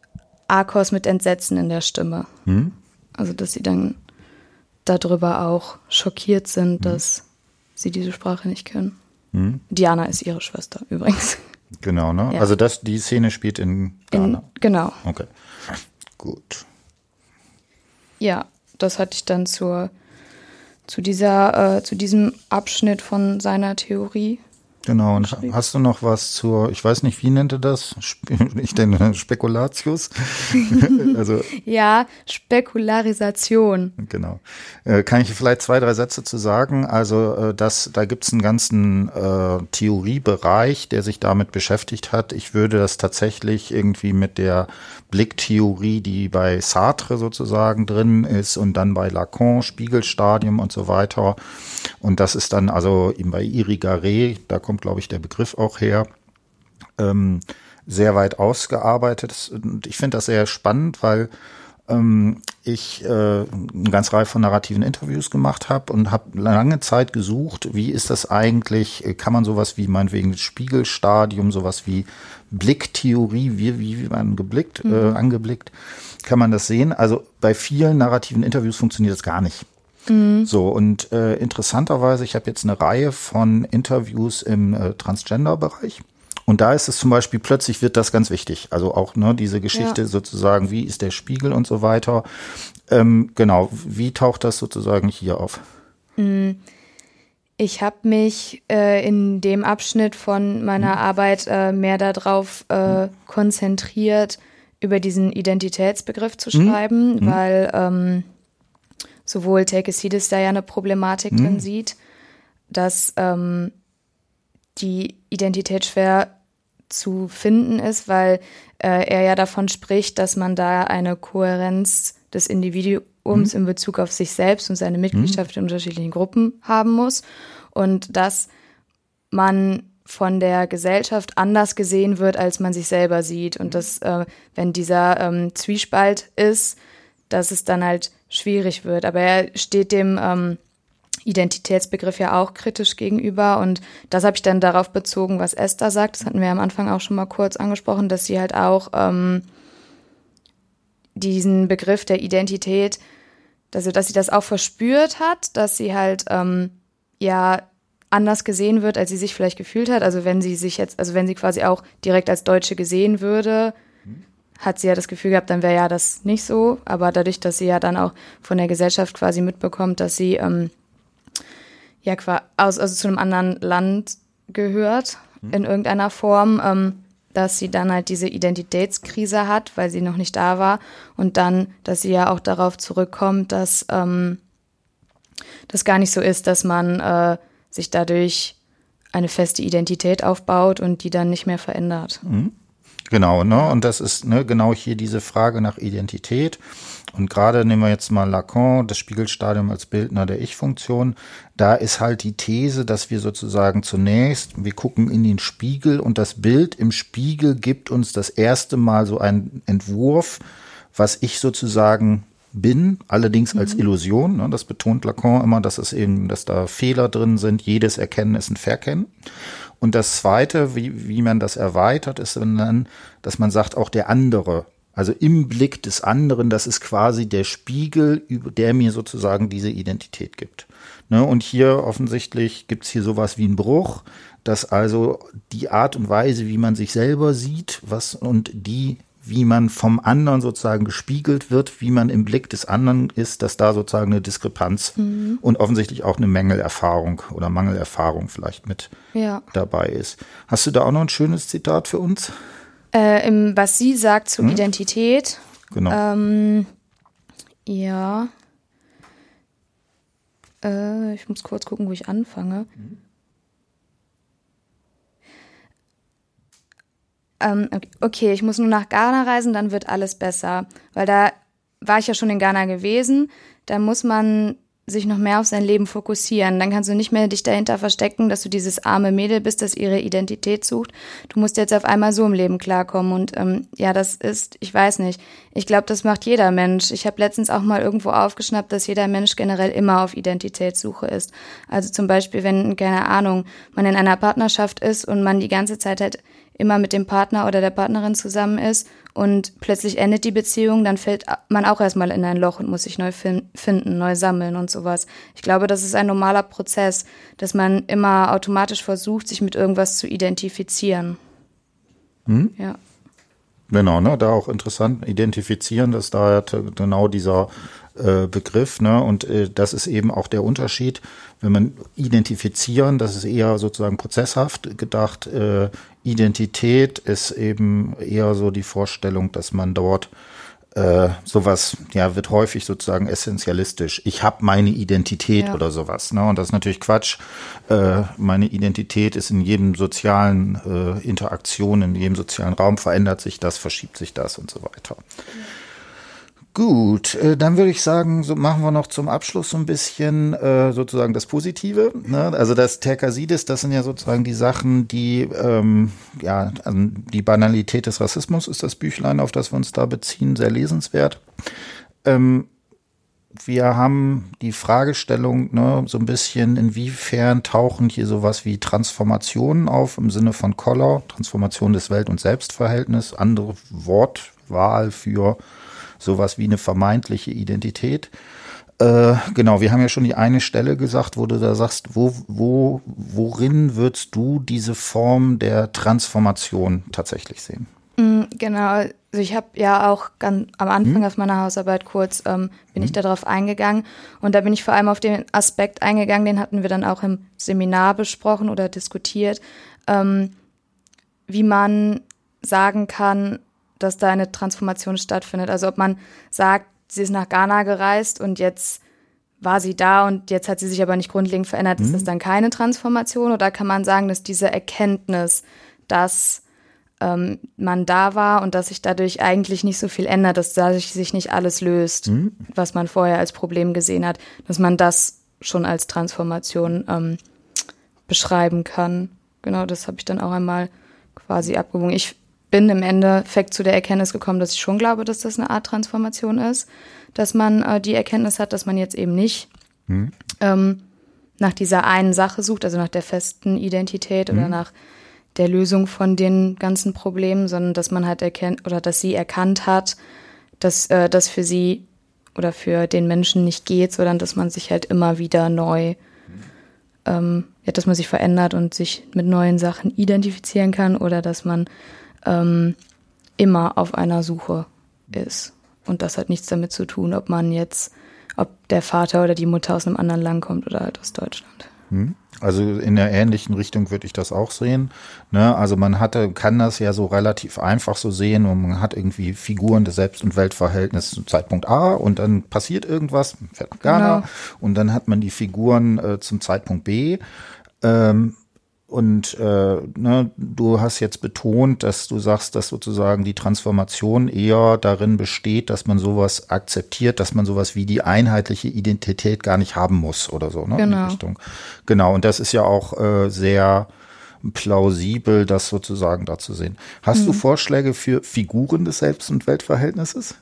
Arkos mit Entsetzen in der Stimme. Hm? Also, dass sie dann darüber auch schockiert sind, hm. dass sie diese Sprache nicht können. Hm. Diana ist ihre Schwester übrigens. Genau, ne? Ja. Also das, die Szene spielt in Ghana. In, genau. Okay. Gut. Ja, das hatte ich dann zur, zu dieser, äh, zu diesem Abschnitt von seiner Theorie Genau, und hast du noch was zur, ich weiß nicht, wie nennt ihr das? Ich denke Spekulatius. also, ja, Spekularisation. Genau. Äh, kann ich vielleicht zwei, drei Sätze zu sagen? Also, äh, das, da gibt es einen ganzen äh, Theoriebereich, der sich damit beschäftigt hat. Ich würde das tatsächlich irgendwie mit der Blicktheorie, die bei Sartre sozusagen drin ist und dann bei Lacan, Spiegelstadium und so weiter. Und das ist dann also eben bei Irigaray, da kommt, glaube ich, der Begriff auch her, ähm, sehr weit ausgearbeitet. Und ich finde das sehr spannend, weil ähm, ich äh, eine ganze Reihe von narrativen Interviews gemacht habe und habe lange Zeit gesucht, wie ist das eigentlich, kann man sowas wie meinetwegen das Spiegelstadium, sowas wie Blicktheorie, wie, wie, wie man geblickt, äh, mhm. äh, angeblickt, kann man das sehen. Also bei vielen narrativen Interviews funktioniert das gar nicht. Mhm. So, und äh, interessanterweise, ich habe jetzt eine Reihe von Interviews im äh, Transgender-Bereich. Und da ist es zum Beispiel, plötzlich wird das ganz wichtig. Also auch ne, diese Geschichte ja. sozusagen, wie ist der Spiegel und so weiter. Ähm, genau, wie taucht das sozusagen hier auf? Mhm. Ich habe mich äh, in dem Abschnitt von meiner mhm. Arbeit äh, mehr darauf äh, konzentriert, über diesen Identitätsbegriff zu mhm. schreiben, mhm. weil ähm, sowohl Tekesides da ja eine Problematik mhm. drin sieht, dass ähm, die Identität schwer zu finden ist, weil äh, er ja davon spricht, dass man da eine Kohärenz des Individuums mhm. in Bezug auf sich selbst und seine Mitgliedschaft mhm. in unterschiedlichen Gruppen haben muss und dass man von der Gesellschaft anders gesehen wird, als man sich selber sieht und dass, äh, wenn dieser ähm, Zwiespalt ist, dass es dann halt schwierig wird. Aber er steht dem ähm, Identitätsbegriff ja auch kritisch gegenüber. Und das habe ich dann darauf bezogen, was Esther sagt. Das hatten wir am Anfang auch schon mal kurz angesprochen, dass sie halt auch ähm, diesen Begriff der Identität, also dass sie das auch verspürt hat, dass sie halt ähm, ja anders gesehen wird, als sie sich vielleicht gefühlt hat. Also wenn sie sich jetzt, also wenn sie quasi auch direkt als Deutsche gesehen würde, hat sie ja das Gefühl gehabt, dann wäre ja das nicht so. Aber dadurch, dass sie ja dann auch von der Gesellschaft quasi mitbekommt, dass sie ähm, ja quasi aus, also zu einem anderen Land gehört mhm. in irgendeiner Form, ähm, dass sie dann halt diese Identitätskrise hat, weil sie noch nicht da war und dann, dass sie ja auch darauf zurückkommt, dass ähm, das gar nicht so ist, dass man äh, sich dadurch eine feste Identität aufbaut und die dann nicht mehr verändert. Mhm. Genau, ne? Und das ist ne, genau hier diese Frage nach Identität. Und gerade nehmen wir jetzt mal Lacan, das Spiegelstadium als Bildner der Ich-Funktion. Da ist halt die These, dass wir sozusagen zunächst, wir gucken in den Spiegel und das Bild im Spiegel gibt uns das erste Mal so einen Entwurf, was ich sozusagen bin, allerdings als mhm. Illusion. Ne, das betont Lacan immer, dass es eben, dass da Fehler drin sind. Jedes Erkennen ist ein Verkennen. Und das Zweite, wie, wie man das erweitert, ist dann, dass man sagt, auch der andere. Also im Blick des anderen, das ist quasi der Spiegel, der mir sozusagen diese Identität gibt. Ne? Und hier offensichtlich gibt's hier sowas wie einen Bruch, dass also die Art und Weise, wie man sich selber sieht, was und die wie man vom anderen sozusagen gespiegelt wird, wie man im Blick des anderen ist, dass da sozusagen eine Diskrepanz mhm. und offensichtlich auch eine Mängelerfahrung oder Mangelerfahrung vielleicht mit ja. dabei ist. Hast du da auch noch ein schönes Zitat für uns? Äh, im, was sie sagt zur hm? Identität. Genau. Ähm, ja. Äh, ich muss kurz gucken, wo ich anfange. Mhm. Ähm, okay, ich muss nur nach Ghana reisen, dann wird alles besser. Weil da war ich ja schon in Ghana gewesen. Da muss man sich noch mehr auf sein Leben fokussieren. Dann kannst du nicht mehr dich dahinter verstecken, dass du dieses arme Mädel bist, das ihre Identität sucht. Du musst jetzt auf einmal so im Leben klarkommen. Und ähm, ja, das ist, ich weiß nicht. Ich glaube, das macht jeder Mensch. Ich habe letztens auch mal irgendwo aufgeschnappt, dass jeder Mensch generell immer auf Identitätssuche ist. Also zum Beispiel, wenn, keine Ahnung, man in einer Partnerschaft ist und man die ganze Zeit halt immer mit dem Partner oder der Partnerin zusammen ist und plötzlich endet die Beziehung, dann fällt man auch erstmal in ein Loch und muss sich neu finden, neu sammeln und sowas. Ich glaube, das ist ein normaler Prozess, dass man immer automatisch versucht, sich mit irgendwas zu identifizieren. Hm? Ja. Genau, ne, da auch interessant identifizieren, dass da genau dieser äh, Begriff, ne, und äh, das ist eben auch der Unterschied, wenn man identifizieren, das ist eher sozusagen prozesshaft gedacht, äh, Identität ist eben eher so die Vorstellung, dass man dort äh, sowas, ja, wird häufig sozusagen essentialistisch. Ich habe meine Identität ja. oder sowas. Ne? Und das ist natürlich Quatsch. Äh, meine Identität ist in jedem sozialen äh, Interaktion, in jedem sozialen Raum verändert sich das, verschiebt sich das und so weiter. Ja. Gut, äh, dann würde ich sagen, so machen wir noch zum Abschluss so ein bisschen äh, sozusagen das Positive. Ne? Also das Terkasidis, das sind ja sozusagen die Sachen, die ähm, ja die Banalität des Rassismus ist das Büchlein, auf das wir uns da beziehen, sehr lesenswert. Ähm, wir haben die Fragestellung, ne, so ein bisschen, inwiefern tauchen hier sowas wie Transformationen auf im Sinne von Collar, Transformation des Welt- und Selbstverhältnisses, andere Wortwahl für sowas wie eine vermeintliche Identität. Äh, genau, wir haben ja schon die eine Stelle gesagt, wo du da sagst, wo, wo, worin würdest du diese Form der Transformation tatsächlich sehen? Mm, genau, also ich habe ja auch ganz am Anfang hm? auf meiner Hausarbeit kurz ähm, bin hm? ich darauf eingegangen und da bin ich vor allem auf den Aspekt eingegangen, den hatten wir dann auch im Seminar besprochen oder diskutiert, ähm, wie man sagen kann, dass da eine Transformation stattfindet. Also ob man sagt, sie ist nach Ghana gereist und jetzt war sie da und jetzt hat sie sich aber nicht grundlegend verändert, mhm. ist das dann keine Transformation? Oder kann man sagen, dass diese Erkenntnis, dass ähm, man da war und dass sich dadurch eigentlich nicht so viel ändert, dass dadurch sich nicht alles löst, mhm. was man vorher als Problem gesehen hat, dass man das schon als Transformation ähm, beschreiben kann. Genau, das habe ich dann auch einmal quasi abgewogen. Ich bin im Endeffekt zu der Erkenntnis gekommen, dass ich schon glaube, dass das eine Art Transformation ist, dass man äh, die Erkenntnis hat, dass man jetzt eben nicht mhm. ähm, nach dieser einen Sache sucht, also nach der festen Identität mhm. oder nach der Lösung von den ganzen Problemen, sondern dass man halt erkennt oder dass sie erkannt hat, dass äh, das für sie oder für den Menschen nicht geht, sondern dass man sich halt immer wieder neu, ähm, ja, dass man sich verändert und sich mit neuen Sachen identifizieren kann oder dass man ähm, immer auf einer Suche ist. Und das hat nichts damit zu tun, ob man jetzt, ob der Vater oder die Mutter aus einem anderen Land kommt oder halt aus Deutschland. Hm. Also in der ähnlichen Richtung würde ich das auch sehen. Ne? Also man hatte, kann das ja so relativ einfach so sehen und man hat irgendwie Figuren des Selbst- und Weltverhältnisses zum Zeitpunkt A und dann passiert irgendwas, fährt nach Ghana genau. und dann hat man die Figuren äh, zum Zeitpunkt B. Ähm, und äh, ne, du hast jetzt betont, dass du sagst, dass sozusagen die Transformation eher darin besteht, dass man sowas akzeptiert, dass man sowas wie die einheitliche Identität gar nicht haben muss oder so, ne? Genau. Genau, und das ist ja auch äh, sehr plausibel, das sozusagen da zu sehen. Hast mhm. du Vorschläge für Figuren des Selbst- und Weltverhältnisses?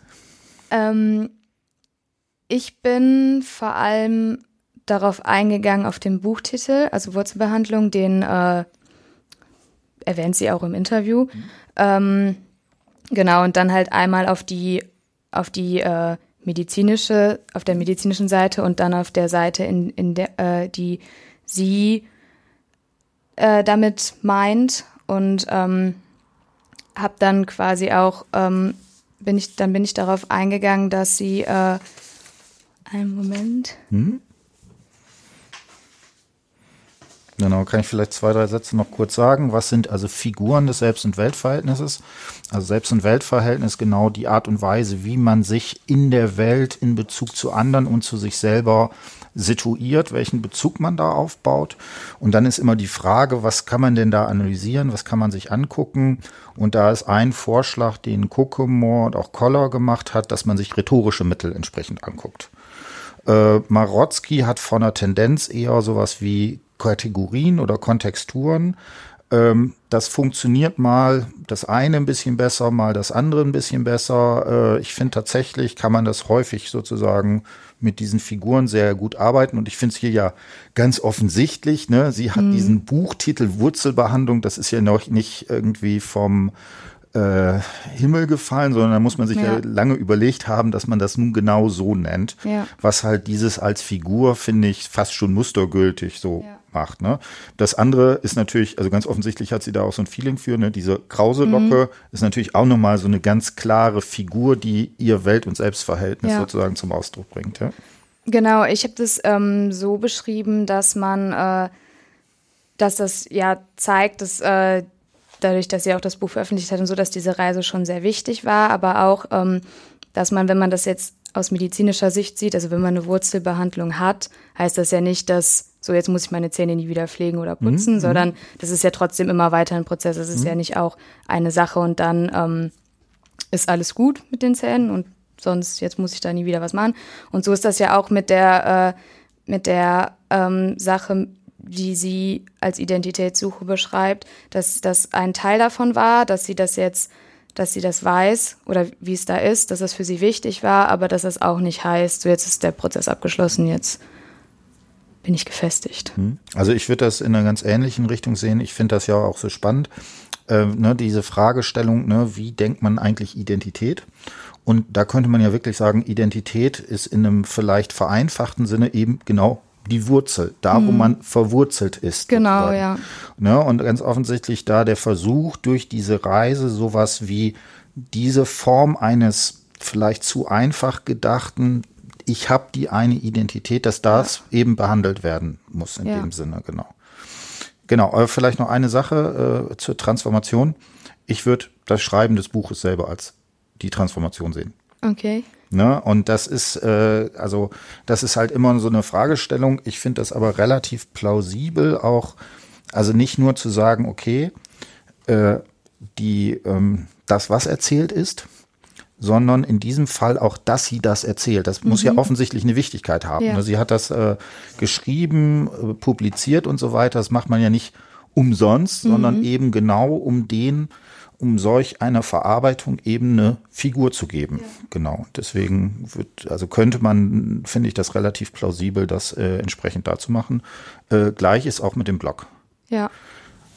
Ähm, ich bin vor allem darauf eingegangen auf den Buchtitel, also Wurzelbehandlung, den äh, erwähnt sie auch im Interview. Mhm. Ähm, genau, und dann halt einmal auf die, auf die äh, medizinische, auf der medizinischen Seite und dann auf der Seite, in, in der, äh, die sie äh, damit meint. Und ähm, habe dann quasi auch, ähm, bin ich, dann bin ich darauf eingegangen, dass sie, äh, einen Moment. Mhm. Genau, kann ich vielleicht zwei, drei Sätze noch kurz sagen. Was sind also Figuren des Selbst- und Weltverhältnisses? Also Selbst- und Weltverhältnis genau die Art und Weise, wie man sich in der Welt in Bezug zu anderen und zu sich selber situiert, welchen Bezug man da aufbaut. Und dann ist immer die Frage, was kann man denn da analysieren, was kann man sich angucken? Und da ist ein Vorschlag, den Kokomor und auch Koller gemacht hat, dass man sich rhetorische Mittel entsprechend anguckt. Äh, Marotzki hat von der Tendenz eher sowas wie Kategorien oder Kontexturen. Ähm, das funktioniert mal das eine ein bisschen besser, mal das andere ein bisschen besser. Äh, ich finde tatsächlich kann man das häufig sozusagen mit diesen Figuren sehr gut arbeiten. Und ich finde es hier ja ganz offensichtlich. Ne? Sie hat mhm. diesen Buchtitel Wurzelbehandlung. Das ist ja noch nicht irgendwie vom äh, Himmel gefallen, sondern da muss man sich ja. ja. lange überlegt haben, dass man das nun genau so nennt. Ja. Was halt dieses als Figur, finde ich, fast schon mustergültig so ja. macht. Ne? Das andere ist natürlich, also ganz offensichtlich hat sie da auch so ein Feeling für, ne? Diese krause Locke mhm. ist natürlich auch nochmal so eine ganz klare Figur, die ihr Welt- und Selbstverhältnis sozusagen zum Ausdruck bringt. Genau, ich habe das ähm, so beschrieben, dass man, äh, dass das ja zeigt, dass äh, dadurch, dass sie auch das Buch veröffentlicht hat und so, dass diese Reise schon sehr wichtig war, aber auch, ähm, dass man, wenn man das jetzt aus medizinischer Sicht sieht, also wenn man eine Wurzelbehandlung hat, heißt das ja nicht, dass so jetzt muss ich meine Zähne nie wieder pflegen oder putzen, mhm. sondern mhm. das ist ja trotzdem immer weiter ein Prozess. Das ist mhm. ja nicht auch eine Sache und dann ähm, ist alles gut mit den Zähnen und sonst jetzt muss ich da nie wieder was machen. Und so ist das ja auch mit der äh, mit der ähm, Sache wie sie als Identitätssuche beschreibt, dass das ein Teil davon war, dass sie das jetzt, dass sie das weiß oder wie es da ist, dass das für sie wichtig war, aber dass das auch nicht heißt, so jetzt ist der Prozess abgeschlossen, jetzt bin ich gefestigt. Hm. Also ich würde das in einer ganz ähnlichen Richtung sehen. Ich finde das ja auch so spannend, äh, ne, diese Fragestellung, ne, wie denkt man eigentlich Identität? Und da könnte man ja wirklich sagen, Identität ist in einem vielleicht vereinfachten Sinne eben genau die Wurzel, da wo mhm. man verwurzelt ist. Genau, sozusagen. ja. Ne? Und ganz offensichtlich da der Versuch, durch diese Reise sowas wie diese Form eines vielleicht zu einfach gedachten, ich habe die eine Identität, dass das ja. eben behandelt werden muss in ja. dem Sinne, genau. Genau, aber vielleicht noch eine Sache äh, zur Transformation. Ich würde das Schreiben des Buches selber als die Transformation sehen. Okay. Ne? Und das ist, äh, also, das ist halt immer so eine Fragestellung. Ich finde das aber relativ plausibel auch, also nicht nur zu sagen, okay, äh, die, ähm, das, was erzählt ist, sondern in diesem Fall auch, dass sie das erzählt. Das mhm. muss ja mhm. offensichtlich eine Wichtigkeit haben. Ja. Sie hat das äh, geschrieben, äh, publiziert und so weiter. Das macht man ja nicht umsonst, mhm. sondern eben genau um den, um solch einer Verarbeitung eben eine Figur zu geben. Ja. Genau. Deswegen wird, also könnte man, finde ich das relativ plausibel, das äh, entsprechend da zu machen. Äh, gleich ist auch mit dem Blog. Ja.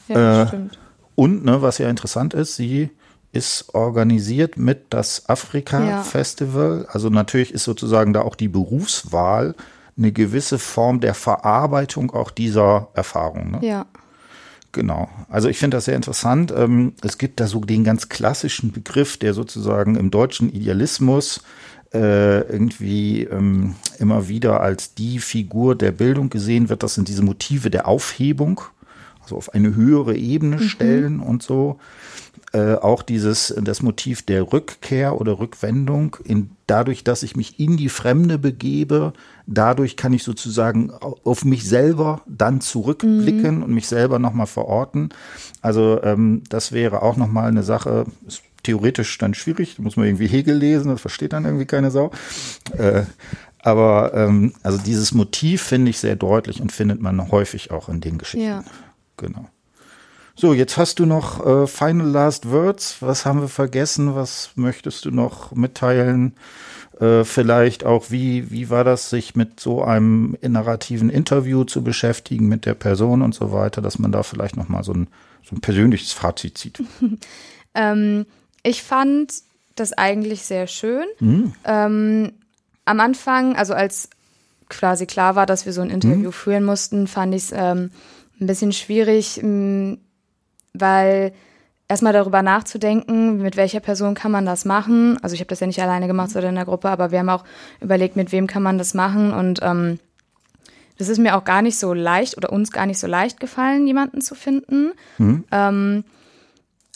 Ja, äh, stimmt. Und, ne, was ja interessant ist, sie ist organisiert mit das Afrika-Festival. Ja. Also natürlich ist sozusagen da auch die Berufswahl eine gewisse Form der Verarbeitung auch dieser Erfahrung. Ne? Ja. Genau. Also ich finde das sehr interessant. Ähm, es gibt da so den ganz klassischen Begriff, der sozusagen im deutschen Idealismus äh, irgendwie ähm, immer wieder als die Figur der Bildung gesehen wird. Das sind diese Motive der Aufhebung, also auf eine höhere Ebene mhm. stellen und so. Äh, auch dieses, das Motiv der Rückkehr oder Rückwendung, in, dadurch, dass ich mich in die Fremde begebe, dadurch kann ich sozusagen auf mich selber dann zurückblicken mhm. und mich selber nochmal verorten. Also ähm, das wäre auch nochmal eine Sache, ist theoretisch dann schwierig, da muss man irgendwie Hegel lesen, das versteht dann irgendwie keine Sau. Äh, aber ähm, also dieses Motiv finde ich sehr deutlich und findet man häufig auch in den Geschichten. Ja. Genau. So, jetzt hast du noch äh, Final Last Words. Was haben wir vergessen? Was möchtest du noch mitteilen? Äh, vielleicht auch, wie, wie war das, sich mit so einem narrativen Interview zu beschäftigen mit der Person und so weiter, dass man da vielleicht noch mal so ein, so ein persönliches Fazit zieht? ähm, ich fand das eigentlich sehr schön. Mhm. Ähm, am Anfang, also als quasi klar war, dass wir so ein Interview mhm. führen mussten, fand ich es ähm, ein bisschen schwierig, weil erstmal darüber nachzudenken, mit welcher Person kann man das machen. Also ich habe das ja nicht alleine gemacht, sondern in der Gruppe, aber wir haben auch überlegt, mit wem kann man das machen. Und ähm, das ist mir auch gar nicht so leicht oder uns gar nicht so leicht gefallen, jemanden zu finden. Mhm. Ähm,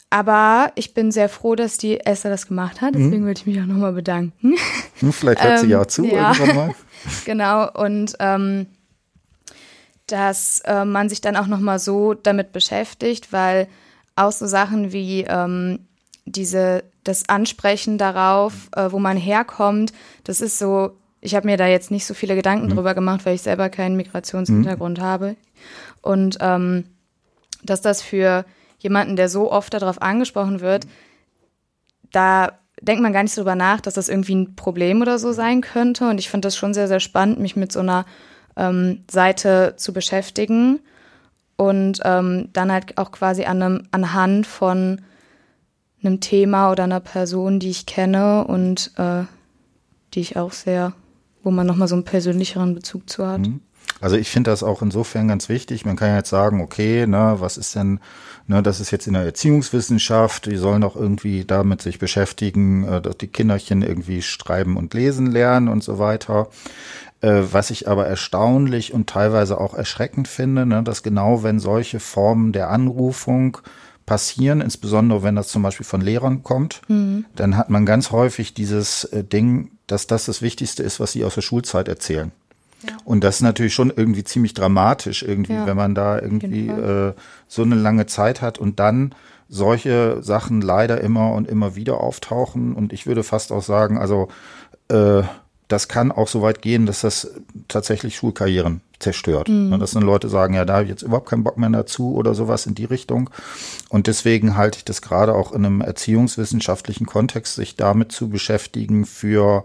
aber ich bin sehr froh, dass die Esther das gemacht hat. Deswegen mhm. würde ich mich auch nochmal bedanken. Hm, vielleicht hört sie ja auch zu ähm, ja. irgendwann mal. genau. Und ähm, dass äh, man sich dann auch nochmal so damit beschäftigt, weil auch so Sachen wie ähm, diese, das Ansprechen darauf, äh, wo man herkommt, das ist so, ich habe mir da jetzt nicht so viele Gedanken mhm. drüber gemacht, weil ich selber keinen Migrationshintergrund mhm. habe. Und ähm, dass das für jemanden, der so oft darauf angesprochen wird, da denkt man gar nicht drüber nach, dass das irgendwie ein Problem oder so sein könnte. Und ich fand das schon sehr, sehr spannend, mich mit so einer ähm, Seite zu beschäftigen und ähm, dann halt auch quasi an einem, anhand von einem Thema oder einer Person, die ich kenne und äh, die ich auch sehr, wo man nochmal so einen persönlicheren Bezug zu hat. Mhm. Also ich finde das auch insofern ganz wichtig. Man kann ja jetzt sagen, okay, ne, was ist denn, ne, das ist jetzt in der Erziehungswissenschaft, die sollen auch irgendwie damit sich beschäftigen, äh, dass die Kinderchen irgendwie schreiben und lesen lernen und so weiter. Äh, was ich aber erstaunlich und teilweise auch erschreckend finde, ne, dass genau wenn solche Formen der Anrufung passieren, insbesondere wenn das zum Beispiel von Lehrern kommt, mhm. dann hat man ganz häufig dieses äh, Ding, dass das das Wichtigste ist, was sie aus der Schulzeit erzählen. Ja. Und das ist natürlich schon irgendwie ziemlich dramatisch, irgendwie, ja. wenn man da irgendwie äh, so eine lange Zeit hat und dann solche Sachen leider immer und immer wieder auftauchen. Und ich würde fast auch sagen, also äh, das kann auch so weit gehen, dass das tatsächlich Schulkarrieren zerstört. Mhm. Dass dann Leute sagen, ja, da habe ich jetzt überhaupt keinen Bock mehr dazu oder sowas in die Richtung. Und deswegen halte ich das gerade auch in einem erziehungswissenschaftlichen Kontext, sich damit zu beschäftigen, für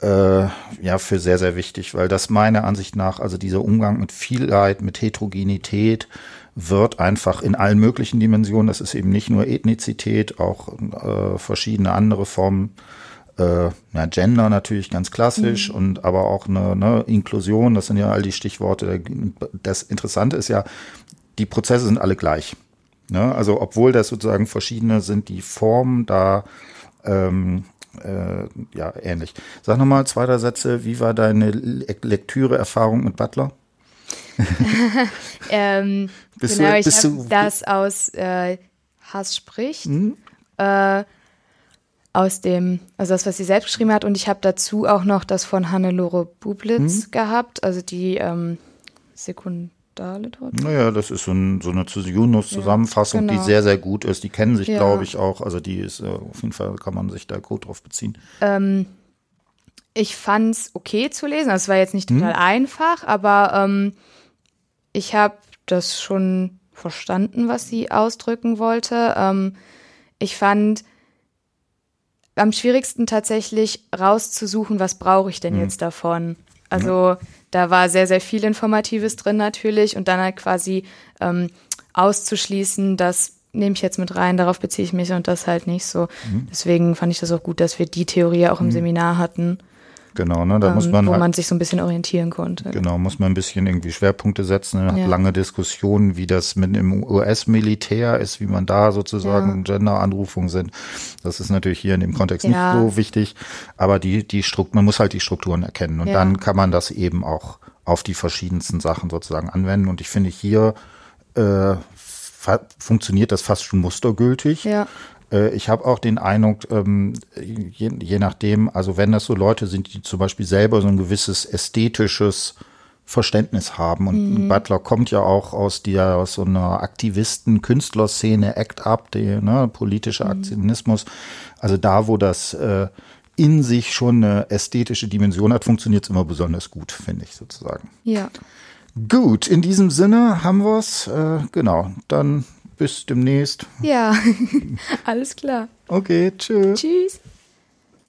äh, ja für sehr, sehr wichtig, weil das meiner Ansicht nach, also dieser Umgang mit Vielheit, mit Heterogenität, wird einfach in allen möglichen Dimensionen, das ist eben nicht nur Ethnizität, auch äh, verschiedene andere Formen äh, ja, Gender natürlich ganz klassisch mhm. und aber auch eine ne, Inklusion, das sind ja all die Stichworte. Das Interessante ist ja, die Prozesse sind alle gleich. Ne? Also obwohl das sozusagen verschiedene sind, die Formen da ähm, äh, ja ähnlich. Sag nochmal zwei, drei Sätze, wie war deine Lektüre-Erfahrung mit Butler? ähm, bist genau, du, ich habe das aus äh, Hass spricht. Mhm. Äh, aus dem, also das, was sie selbst geschrieben hat. Und ich habe dazu auch noch das von Hannelore Bublitz mhm. gehabt, also die ähm, Sekund Boulevardliteratur. Naja, das ist so, ein, so eine Junos-Zusammenfassung, Ja, genau. die sehr, sehr gut ist. Die kennen sich, Ja. glaube ich, auch. Also die ist, äh, auf jeden Fall kann man sich da gut drauf beziehen. Ähm, ich fand's okay zu lesen. Also es war jetzt nicht Mhm. total einfach, aber ähm, ich habe das schon verstanden, was sie ausdrücken wollte. Ähm, ich fand am schwierigsten tatsächlich rauszusuchen, was brauche ich Mhm. denn jetzt davon. Also da war sehr, sehr viel Informatives drin natürlich und dann halt quasi ähm, auszuschließen, das nehme ich jetzt mit rein, darauf beziehe ich mich und das halt nicht so. Mhm. Deswegen fand ich das auch gut, dass wir die Theorie auch im Seminar hatten, Genau, ne? Da muss ähm, man wo halt, man sich so ein bisschen orientieren konnte. genau, muss man ein bisschen irgendwie Schwerpunkte setzen. Man hat Ja. lange Diskussionen, wie das mit dem US-Militär ist, wie man da sozusagen Gender-Anrufungen sind. Das ist natürlich hier in dem Kontext Ja. nicht so wichtig. Aber die, die Strukt, man muss halt die Strukturen erkennen. Und Ja. dann kann man das eben auch auf die verschiedensten Sachen sozusagen anwenden. Und ich finde hier, äh, funktioniert das fast schon mustergültig. Ja. Äh, Ich habe auch den Eindruck, ähm, je, je nachdem, also wenn das so Leute sind, die zum Beispiel selber so ein gewisses ästhetisches Verständnis haben. Und Butler kommt ja auch aus der, aus so einer Aktivisten-Künstlerszene, Act Up, die, ne, politischer Aktionismus. Also da, wo das äh, in sich schon eine ästhetische Dimension hat, funktioniert es immer besonders gut, finde ich sozusagen. Ja. Gut, in diesem Sinne haben wir's. Äh, genau, dann bis demnächst. Ja. Alles klar. Okay, tschüss. Tschüss.